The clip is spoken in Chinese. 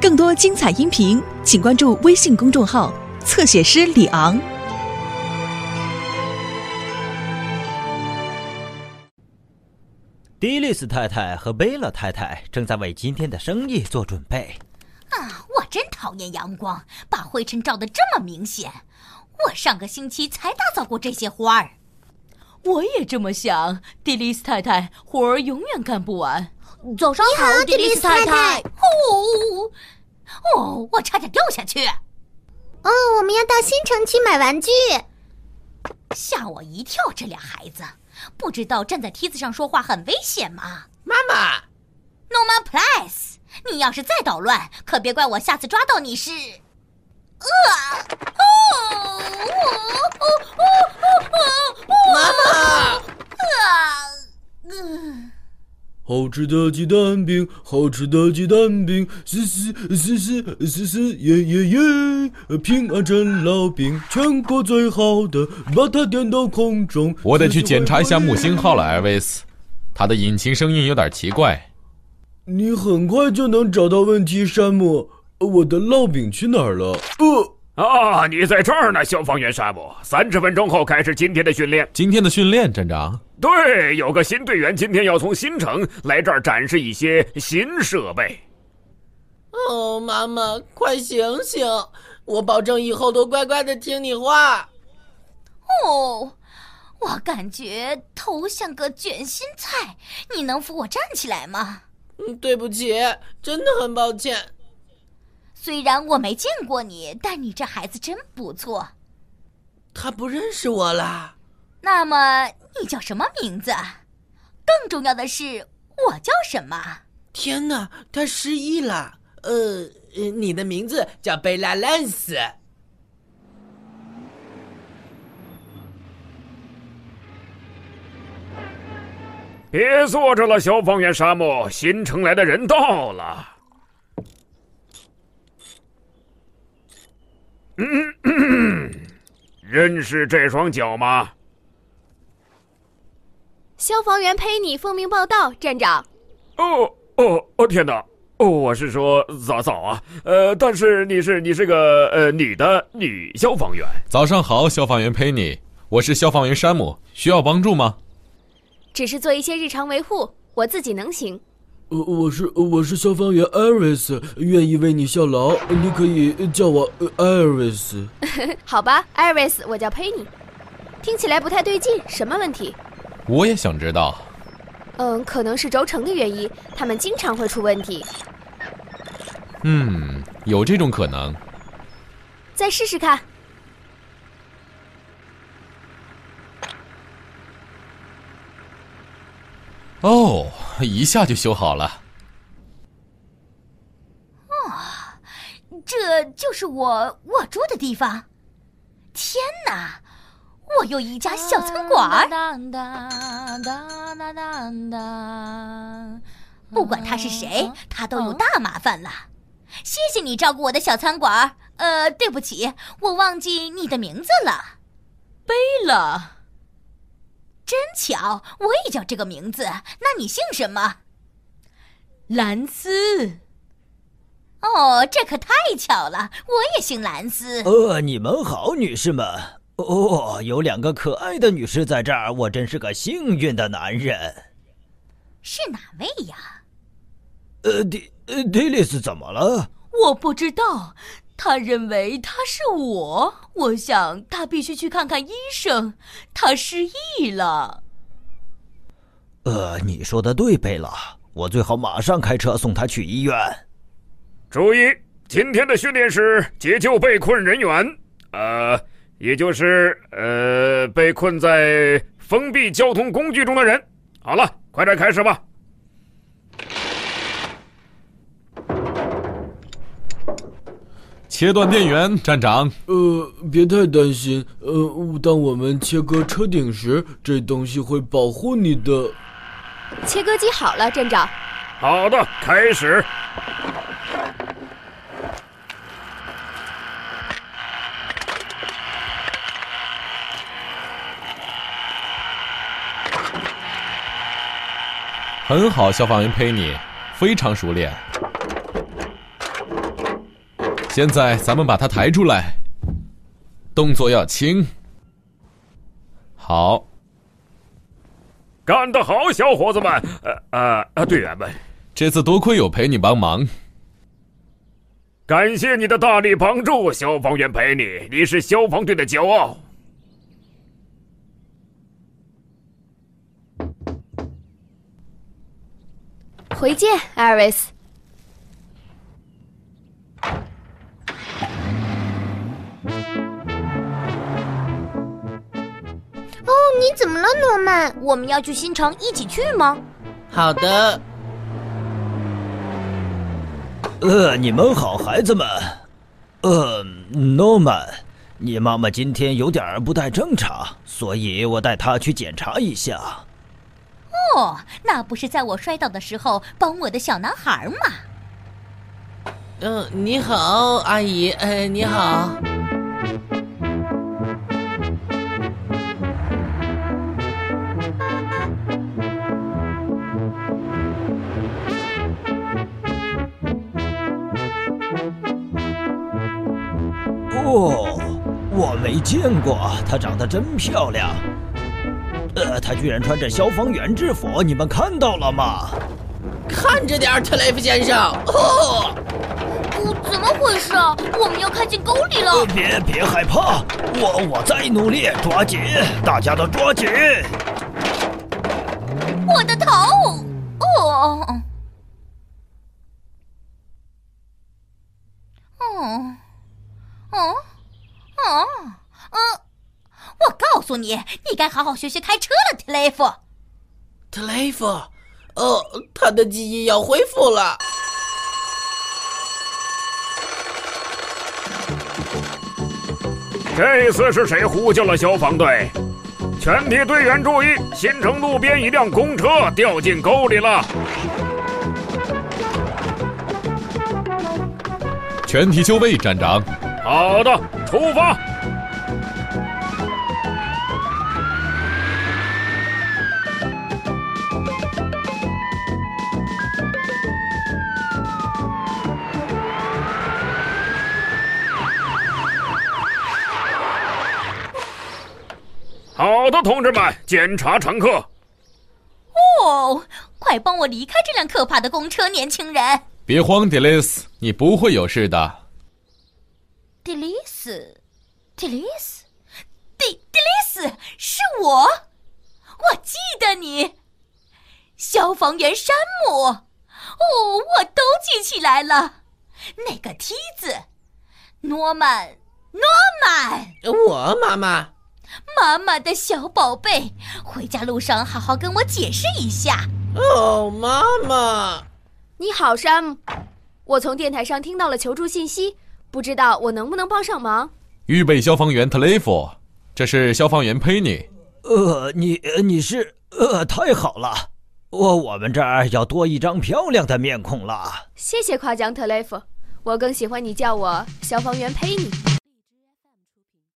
更多精彩音频，请关注微信公众号“侧写师李昂”。迪丽斯太太和贝勒太太正在为今天的生意做准备。啊，我真讨厌阳光，把灰尘照得这么明显。我上个星期才打扫过这些花儿。我也这么想，迪丽斯太太，活儿永远干不完。早上好，迪丽斯太太。哦，哦，我差点掉下去。哦，我们要到新城去买玩具。吓我一跳！这俩孩子不知道站在梯子上说话很危险吗？妈妈，Norman Place，你要是再捣乱，可别怪我下次抓到你是。呃，好吃的鸡蛋饼，好吃的鸡蛋饼，嘶嘶嘶嘶嘶嘶耶耶耶！平安镇烙饼，全国最好的，把它点到空中。我得去检查一下木星号了，艾维斯，它的引擎声音有点奇怪。你很快就能找到问题，山姆。我的烙饼去哪儿了？呃。啊，你在这儿呢，消防员沙姆。三十分钟后开始今天的训练。今天的训练，站长。对，有个新队员今天要从新城来这儿展示一些新设备。哦，妈妈，快醒醒！我保证以后都乖乖的听你话。哦，我感觉头像个卷心菜，你能扶我站起来吗？嗯，对不起，真的很抱歉。虽然我没见过你，但你这孩子真不错。他不认识我啦。那么你叫什么名字？更重要的是，我叫什么？天哪，他失忆了。呃，你的名字叫贝拉·兰斯。别坐着了，消防员沙漠，新城来的人到了。嗯，认识这双脚吗？消防员佩妮奉命报道，站长。哦哦哦！天哪！哦，我是说早早啊。呃，但是你是你是个呃女的女消防员。早上好，消防员佩妮，我是消防员山姆，需要帮助吗？只是做一些日常维护，我自己能行。呃，我是我是消防员艾瑞斯，愿意为你效劳。你可以叫我艾瑞斯。好吧，艾瑞斯，我叫佩妮。听起来不太对劲，什么问题？我也想知道。嗯，可能是轴承的原因，他们经常会出问题。嗯，有这种可能。再试试看。哦，一下就修好了。哦，这就是我我住的地方。天哪，我有一家小餐馆。不管他是谁，他都有大麻烦了。谢谢你照顾我的小餐馆。呃，对不起，我忘记你的名字了，贝拉。真巧，我也叫这个名字。那你姓什么？兰斯。哦，这可太巧了，我也姓兰斯。呃，你们好，女士们。哦，有两个可爱的女士在这儿，我真是个幸运的男人。是哪位呀？呃，迪呃迪丽斯怎么了？我不知道。他认为他是我，我想他必须去看看医生。他失忆了。呃，你说的对，贝拉，我最好马上开车送他去医院。注意，今天的训练是解救被困人员，呃，也就是呃被困在封闭交通工具中的人。好了，快点开始吧。切断电源，站长。呃，别太担心。呃，当我们切割车顶时，这东西会保护你的。切割机好了，站长。好的，开始。很好，消防员佩妮，非常熟练。现在咱们把他抬出来，动作要轻。好，干得好，小伙子们！呃呃呃，队员们，这次多亏有陪你帮忙，感谢你的大力帮助，消防员陪你，你是消防队的骄傲。回见，艾瑞斯。你怎么了，诺曼？我们要去新城一起去吗？好的。呃，你们好，孩子们。呃，诺曼，你妈妈今天有点不太正常，所以我带她去检查一下。哦，那不是在我摔倒的时候帮我的小男孩吗？嗯，你好，阿姨。哎，你好。没见过，她长得真漂亮。呃，她居然穿着消防员制服，你们看到了吗？看着点，特雷弗先生。哦，怎么回事啊？我们要开进沟里了！呃、别别害怕，我我在努力，抓紧，大家都抓紧。我的头！哦，哦。哦，哦，嗯，我告诉你，你该好好学学开车了，特雷弗。特雷弗，哦，他的记忆要恢复了。这次是谁呼叫了消防队？全体队员注意，新城路边一辆公车掉进沟里了。全体就位，站长。好的，出发。好的，同志们，检查乘客。哦，快帮我离开这辆可怕的公车，年轻人。别慌，迪丽斯，你不会有事的。迪丽斯，迪丽斯，迪迪丽斯，是我，我记得你，消防员山姆。哦，我都记起来了，那个梯子，诺曼，诺曼，我妈妈，妈妈的小宝贝，回家路上好好跟我解释一下。哦，妈妈，你好，山姆，我从电台上听到了求助信息。不知道我能不能帮上忙？预备消防员特雷弗，这是消防员佩妮。呃，你你是呃，太好了，我我们这儿要多一张漂亮的面孔了。谢谢夸奖，特雷弗，我更喜欢你叫我消防员佩妮。